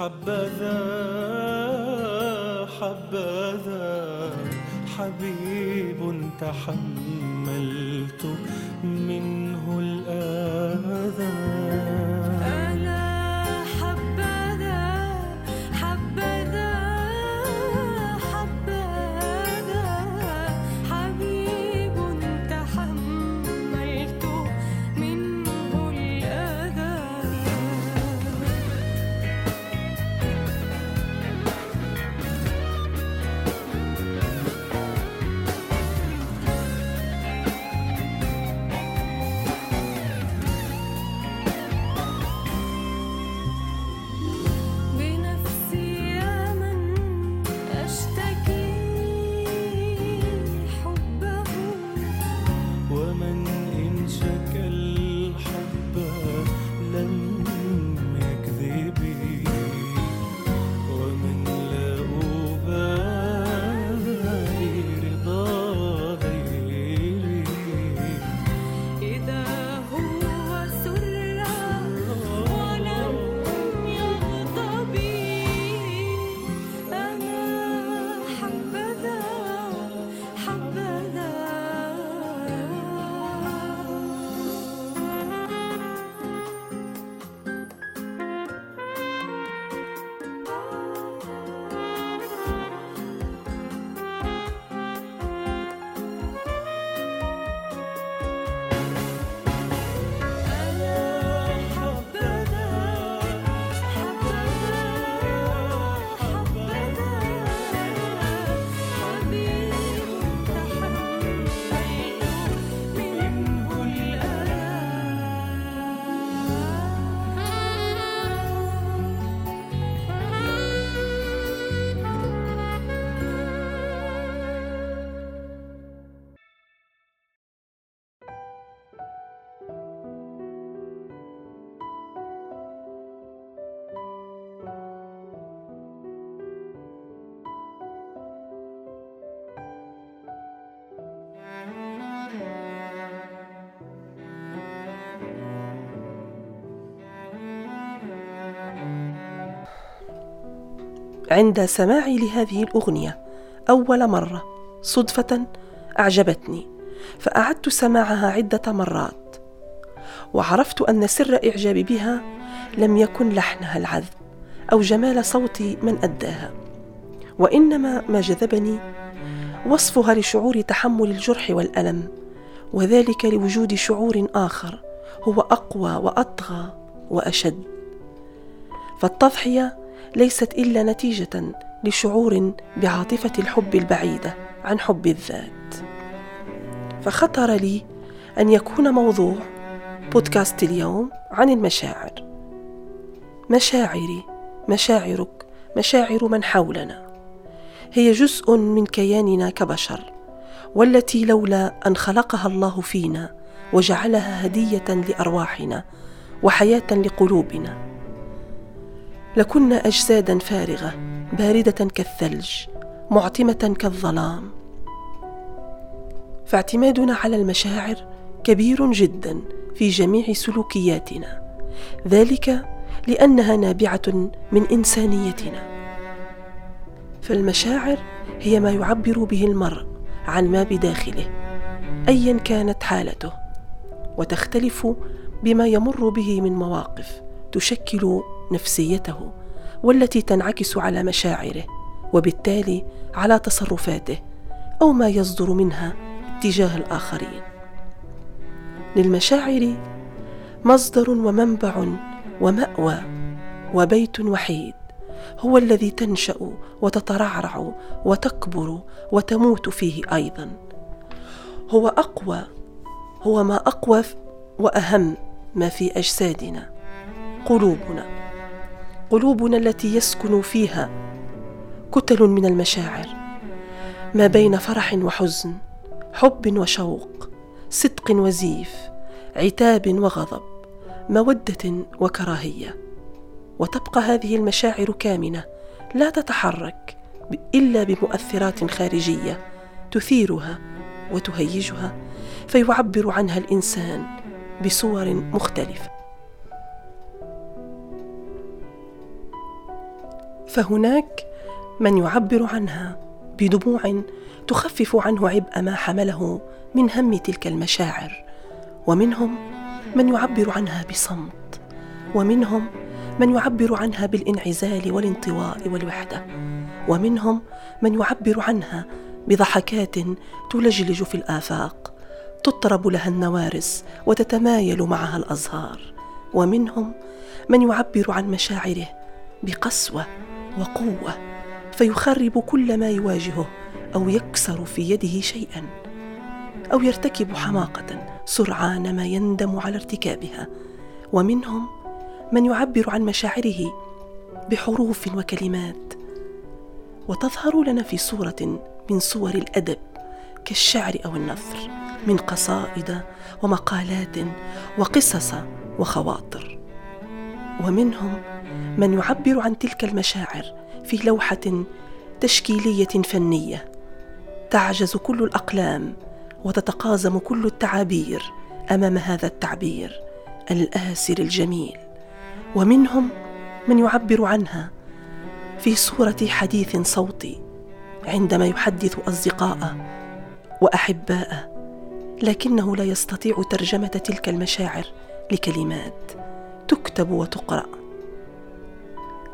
حبذا حبذا. حبيب تحملت عند سماعي لهذه الأغنية. أول مرة صدفة أعجبتني فأعدت سماعها عدة مرات وعرفت أن سر إعجابي بها لم يكن لحنها العذب أو جمال صوت من أداها. وإنما ما جذبني وصفها لشعور تحمل الجرح والألم وذلك لوجود شعور آخر هو أقوى وأطغى وأشد. فالتضحية ليست إلا نتيجة لشعور بعاطفة الحب البعيدة عن حب الذات. فخطر لي أن يكون موضوع بودكاست اليوم عن المشاعر. مشاعري مشاعرك مشاعر من حولنا هي جزء من كياننا كبشر والتي لولا أن خلقها الله فينا وجعلها هدية لأرواحنا وحياة لقلوبنا. لكنا أجسادا فارغة باردة كالثلج معتمة كالظلام. فاعتمادنا على المشاعر كبير جدا في جميع سلوكياتنا. ذلك لأنها نابعة من إنسانيتنا. فالمشاعر هي ما يعبر به المرء عن ما بداخله ايا كانت حالته وتختلف بما يمر به من مواقف تشكل نفسيته والتي تنعكس على مشاعره وبالتالي على تصرفاته أو ما يصدر منها تجاه الآخرين. للمشاعر مصدر ومنبع ومأوى وبيت وحيد هو الذي تنشأ وتترعرع وتكبر وتموت فيه أيضا. هو أقوى هو ما أقوى وأهم ما في أجسادنا قلوبنا. قلوبنا التي يسكن فيها كتل من المشاعر ما بين فرح وحزن حب وشوق صدق وزيف عتاب وغضب مودة وكراهية. وتبقى هذه المشاعر كامنة لا تتحرك إلا بمؤثرات خارجية تثيرها وتهيجها فيعبر عنها الإنسان بصور مختلفة. فهناك من يعبر عنها بدموع تخفف عنه عبء ما حمله من هم تلك المشاعر. ومنهم من يعبر عنها بصمت. ومنهم من يعبر عنها بالانعزال والانطواء والوحدة. ومنهم من يعبر عنها بضحكات تلجلج في الآفاق. تطرب لها النوارس وتتمايل معها الأزهار. ومنهم من يعبر عن مشاعره بقسوة وقوة فيخرب كل ما يواجهه أو يكسر في يده شيئا أو يرتكب حماقة سرعان ما يندم على ارتكابها. ومنهم من يعبر عن مشاعره بحروف وكلمات. وتظهر لنا في صورة من صور الأدب كالشعر أو النثر من قصائد ومقالات وقصص وخواطر. ومنهم من يعبر عن تلك المشاعر في لوحة تشكيلية فنية. تعجز كل الأقلام وتتقازم كل التعابير أمام هذا التعبير الآسر الجميل. ومنهم من يعبر عنها في صورة حديث صوتي عندما يحدث أصدقاءه وأحباءه لكنه لا يستطيع ترجمة تلك المشاعر لكلمات تكتب وتقرأ.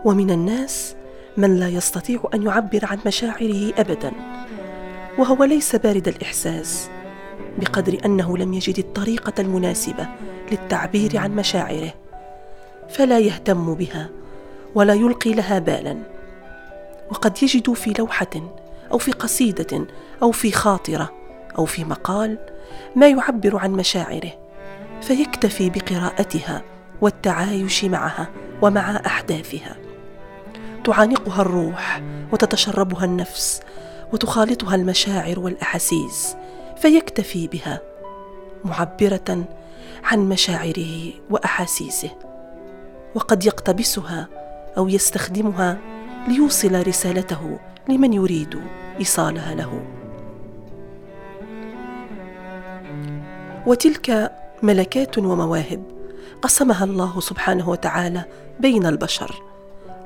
ومن الناس من لا يستطيع أن يعبر عن مشاعره ابدا وهو ليس بارد الإحساس بقدر أنه لم يجد الطريقة المناسبة للتعبير عن مشاعره فلا يهتم بها ولا يلقي لها بالا وقد يجد في لوحة أو في قصيدة أو في خاطرة أو في مقال ما يعبر عن مشاعره فيكتفي بقراءتها والتعايش معها ومع أحداثها. تعانقها الروح وتتشربها النفس وتخالطها المشاعر والأحاسيس فيكتفي بها معبرة عن مشاعره وأحاسيسه وقد يقتبسها أو يستخدمها ليوصل رسالته لمن يريد إيصالها له. وتلك ملكات ومواهب قسمها الله سبحانه وتعالى بين البشر.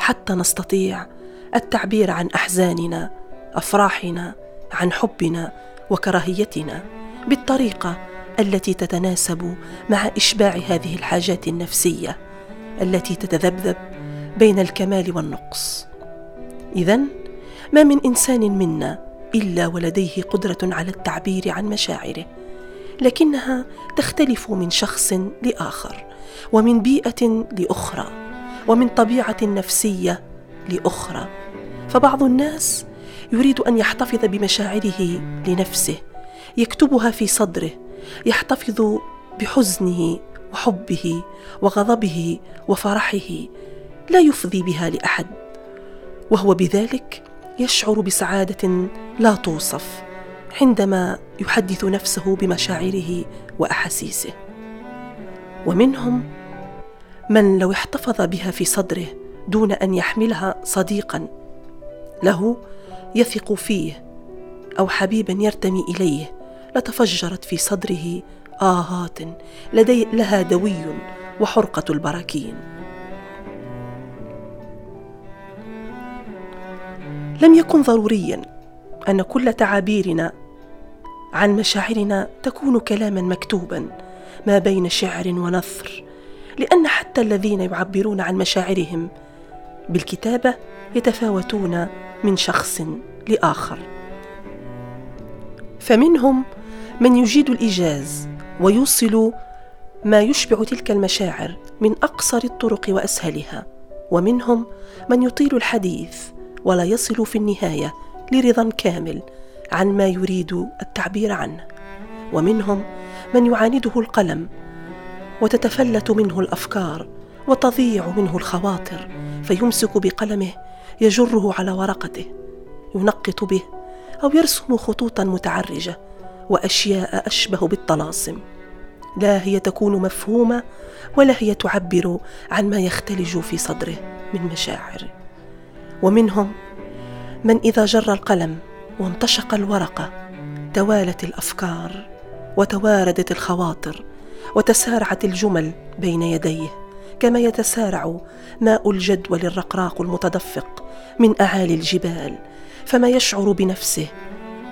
حتى نستطيع التعبير عن أحزاننا أفراحنا عن حبنا وكراهيتنا بالطريقة التي تتناسب مع إشباع هذه الحاجات النفسية التي تتذبذب بين الكمال والنقص. اذا ما من إنسان منا إلا ولديه قدرة على التعبير عن مشاعره لكنها تختلف من شخص لآخر ومن بيئة لأخرى. ومن طبيعة نفسية لأخرى. فبعض الناس يريد أن يحتفظ بمشاعره لنفسه يكتبها في صدره يحتفظ بحزنه وحبه وغضبه وفرحه لا يفضي بها لأحد. وهو بذلك يشعر بسعادة لا توصف عندما يحدث نفسه بمشاعره وأحاسيسه. ومنهم من لو احتفظ بها في صدره دون أن يحملها صديقا له يثق فيه أو حبيبا يرتمي إليه لتفجرت في صدره آهات لدي لها دوي وحرقة البراكين. لم يكن ضروريا أن كل تعابيرنا عن مشاعرنا تكون كلاما مكتوبا ما بين شعر ونثر. لأن حتى الذين يعبرون عن مشاعرهم بالكتابة يتفاوتون من شخص لآخر. فمنهم من يجيد الإيجاز ويوصل ما يشبع تلك المشاعر من أقصر الطرق وأسهلها. ومنهم من يطيل الحديث ولا يصل في النهاية لرضا كامل عن ما يريد التعبير عنه. ومنهم من يعانده القلم وتتفلت منه الأفكار وتضيع منه الخواطر فيمسك بقلمه يجره على ورقته ينقط به أو يرسم خطوطا متعرجة وأشياء أشبه بالطلاسم. لا هي تكون مفهومة ولا هي تعبر عن ما يختلج في صدره من مشاعر. ومنهم من إذا جر القلم وامتشق الورقة توالت الأفكار وتواردت الخواطر وتسارعت الجمل بين يديه كما يتسارع ماء الجدول الرقراق المتدفق من أعالي الجبال فما يشعر بنفسه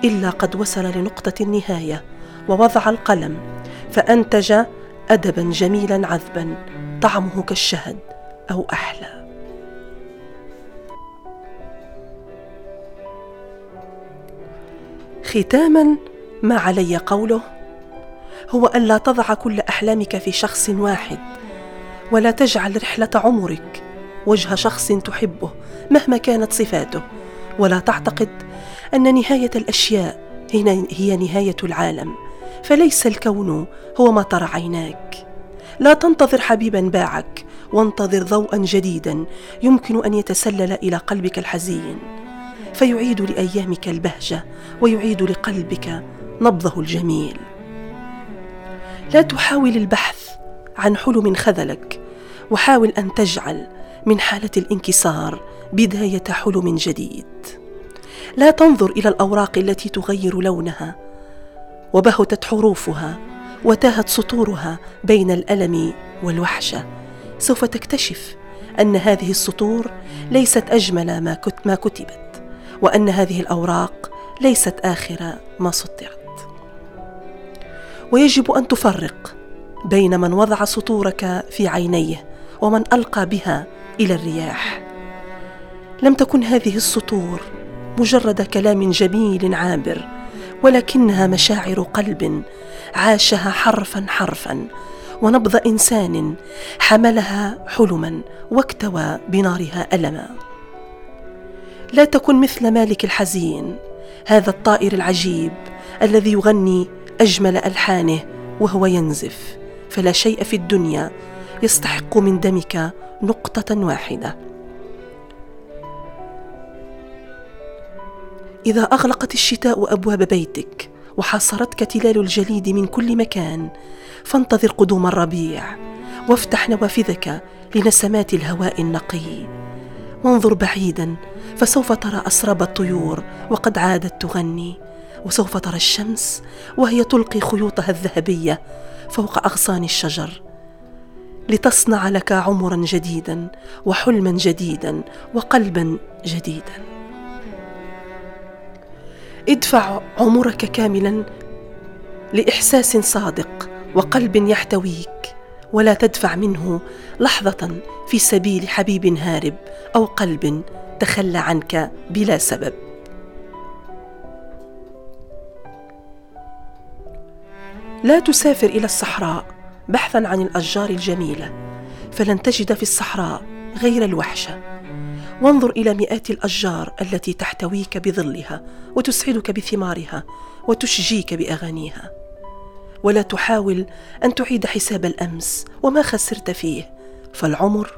إلا قد وصل لنقطة النهاية ووضع القلم فأنتج ادبا جميلا عذبا طعمه كالشهد أو أحلى. ختاما ما علي قوله؟ هو الا تضع كل أحلامك في شخص واحد ولا تجعل رحلة عمرك وجه شخص تحبه مهما كانت صفاته ولا تعتقد أن نهاية الأشياء هي نهاية العالم فليس الكون هو ما ترى عيناك. لا تنتظر حبيبا باعك وانتظر ضوءا جديدا يمكن أن يتسلل إلى قلبك الحزين. فيعيد لأيامك البهجة ويعيد لقلبك نبضه الجميل. لا تحاول البحث عن حلم خذلك وحاول أن تجعل من حالة الانكسار بداية حلم جديد. لا تنظر إلى الأوراق التي تغير لونها وبهتت حروفها وتاهت سطورها بين الألم والوحشة. سوف تكتشف أن هذه السطور ليست أجمل ما كتبت وأن هذه الأوراق ليست آخر ما سطرت. ويجب أن تفرق بين من وضع سطورك في عينيه ومن ألقى بها إلى الرياح. لم تكن هذه السطور مجرد كلام جميل عابر ولكنها مشاعر قلب عاشها حرفا حرفا ونبض إنسان حملها حلما واكتوى بنارها ألما. لا تكن مثل مالك الحزين هذا الطائر العجيب الذي يغني أجمل ألحانه وهو ينزف فلا شيء في الدنيا يستحق من دمك نقطة واحدة. إذا أغلقت الشتاء أبواب بيتك وحاصرتك تلال الجليد من كل مكان فانتظر قدوم الربيع وافتح نوافذك لنسمات الهواء النقي. وانظر بعيدا فسوف ترى أسراب الطيور وقد عادت تغني. وسوف ترى الشمس وهي تلقي خيوطها الذهبية فوق أغصان الشجر. لتصنع لك عمرا جديدا وحلما جديدا وقلبا جديدا. ادفع عمرك كاملا لإحساس صادق وقلب يحتويك ولا تدفع منه لحظة في سبيل حبيب هارب أو قلب تخلى عنك بلا سبب. لا تسافر إلى الصحراء بحثا عن الأشجار الجميلة فلن تجد في الصحراء غير الوحشة. وانظر إلى مئات الأشجار التي تحتويك بظلها وتسعدك بثمارها وتشجيك بأغانيها. ولا تحاول أن تعيد حساب الأمس وما خسرت فيه فالعمر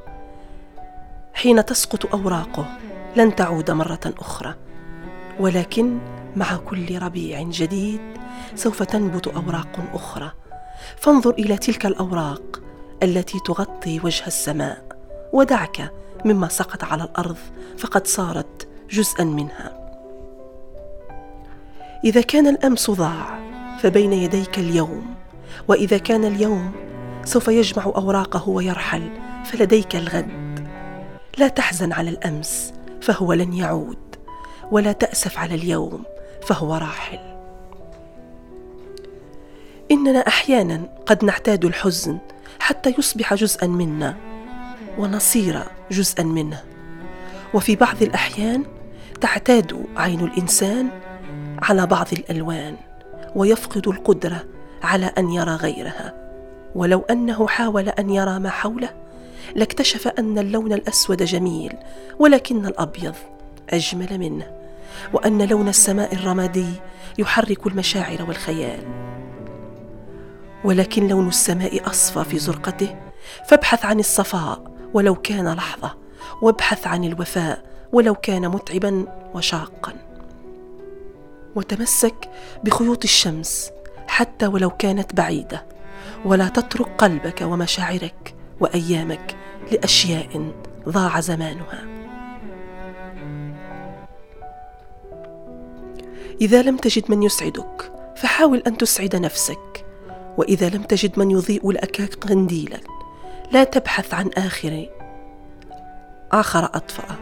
حين تسقط أوراقه لن تعود مرة أخرى. ولكن مع كل ربيع جديد سوف تنبت أوراق أخرى. فانظر إلى تلك الأوراق التي تغطي وجه السماء ودعك مما سقط على الأرض فقد صارت جزءا منها. إذا كان الأمس ضاع فبين يديك اليوم. وإذا كان اليوم سوف يجمع أوراقه ويرحل فلديك الغد. لا تحزن على الأمس فهو لن يعود. ولا تأسف على اليوم فهو راحل. إننا أحيانا قد نعتاد الحزن حتى يصبح جزءا منا ونصير جزءا منه. وفي بعض الأحيان تعتاد عين الإنسان على بعض الألوان ويفقد القدرة على أن يرى غيرها. ولو أنه حاول أن يرى ما حوله لاكتشف أن اللون الأسود جميل ولكن الأبيض أجمل منه وأن لون السماء الرمادي يحرك المشاعر والخيال. ولكن لون السماء أصفى في زرقته. فابحث عن الصفاء ولو كان لحظة وابحث عن الوفاء ولو كان متعبا وشاقا. وتمسك بخيوط الشمس حتى ولو كانت بعيدة. ولا تترك قلبك ومشاعرك وأيامك لأشياء ضاع زمانها. إذا لم تجد من يسعدك فحاول أن تسعد نفسك. وإذا لم تجد من يضيء لك قنديلا لا تبحث عن آخر آخر أطفأ.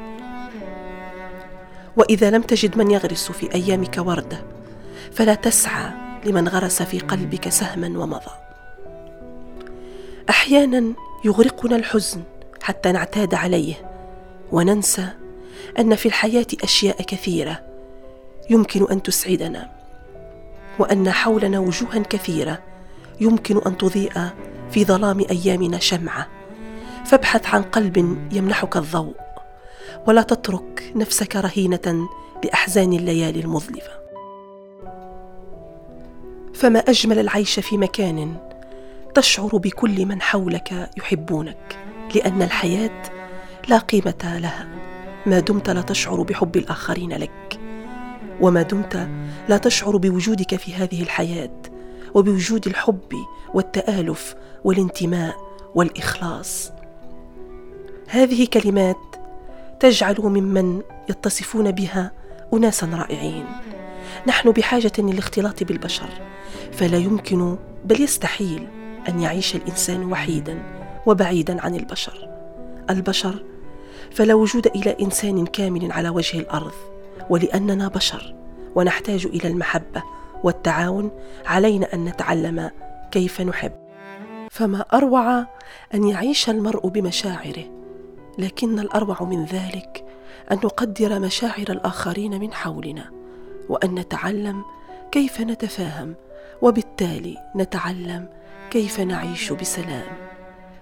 وإذا لم تجد من يغرس في أيامك وردة فلا تسعى لمن غرس في قلبك سهما ومضى. أحيانا يغرقنا الحزن حتى نعتاد عليه وننسى أن في الحياة أشياء كثيرة يمكن أن تسعدنا وأن حولنا وجوها كثيرة يمكن أن تضيء في ظلام أيامنا شمعة. فابحث عن قلب يمنحك الضوء ولا تترك نفسك رهينة لأحزان الليالي المظلمة. فما أجمل العيش في مكان تشعر بكل من حولك يحبونك لأن الحياة لا قيمة لها. ما دمت لا تشعر بحب الآخرين لك وما دمت لا تشعر بوجودك في هذه الحياة. وبوجود الحب والتآلف والانتماء والإخلاص. هذه كلمات تجعل ممن يتصفون بها اناسا رائعين. نحن بحاجة للاختلاط بالبشر فلا يمكن بل يستحيل أن يعيش الإنسان وحيدا وبعيدا عن البشر. البشر فلا وجود إلى إنسان كامل على وجه الأرض ولأننا بشر ونحتاج إلى المحبة والتعاون علينا أن نتعلم كيف نحب. فما أروع أن يعيش المرء بمشاعره لكن الأروع من ذلك أن نقدر مشاعر الآخرين من حولنا وأن نتعلم كيف نتفاهم وبالتالي نتعلم كيف نعيش بسلام.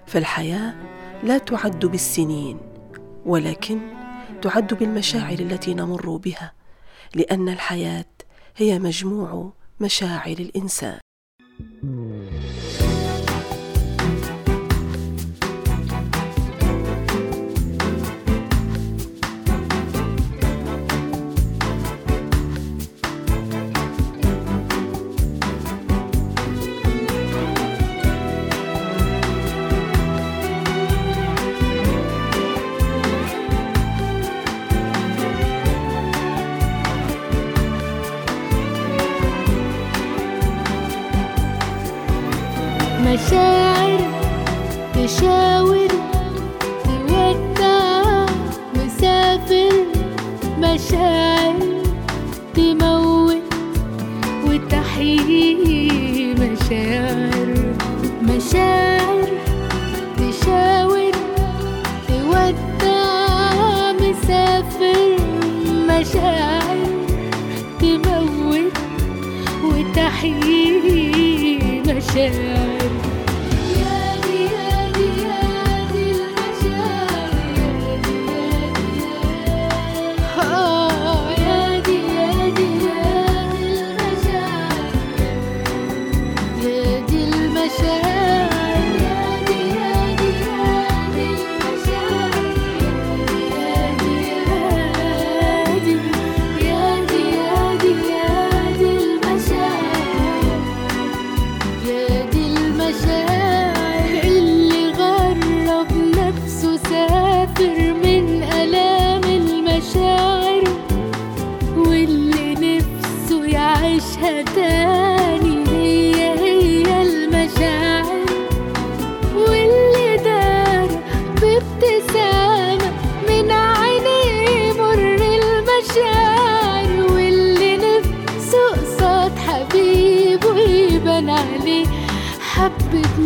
فالحياة لا تعد بالسنين ولكن تعد بالمشاعر التي نمر بها لأن الحياة هي مجموع مشاعر الإنسان. وتحيي مشاعر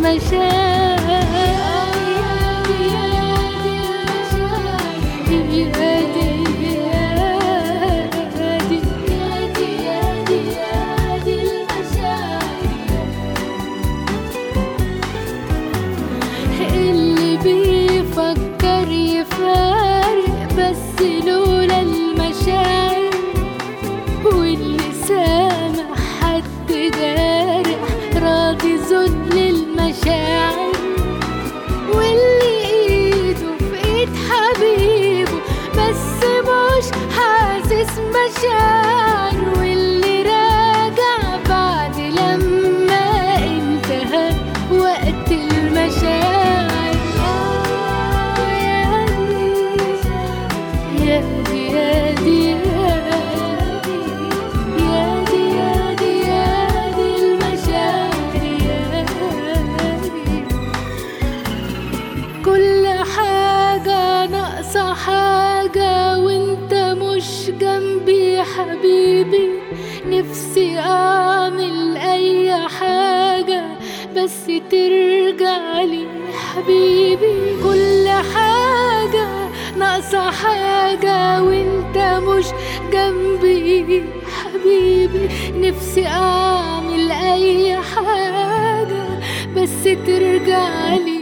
حبة مشاعر نفسي أعمل أي حاجة بس ترجع لي حبيبي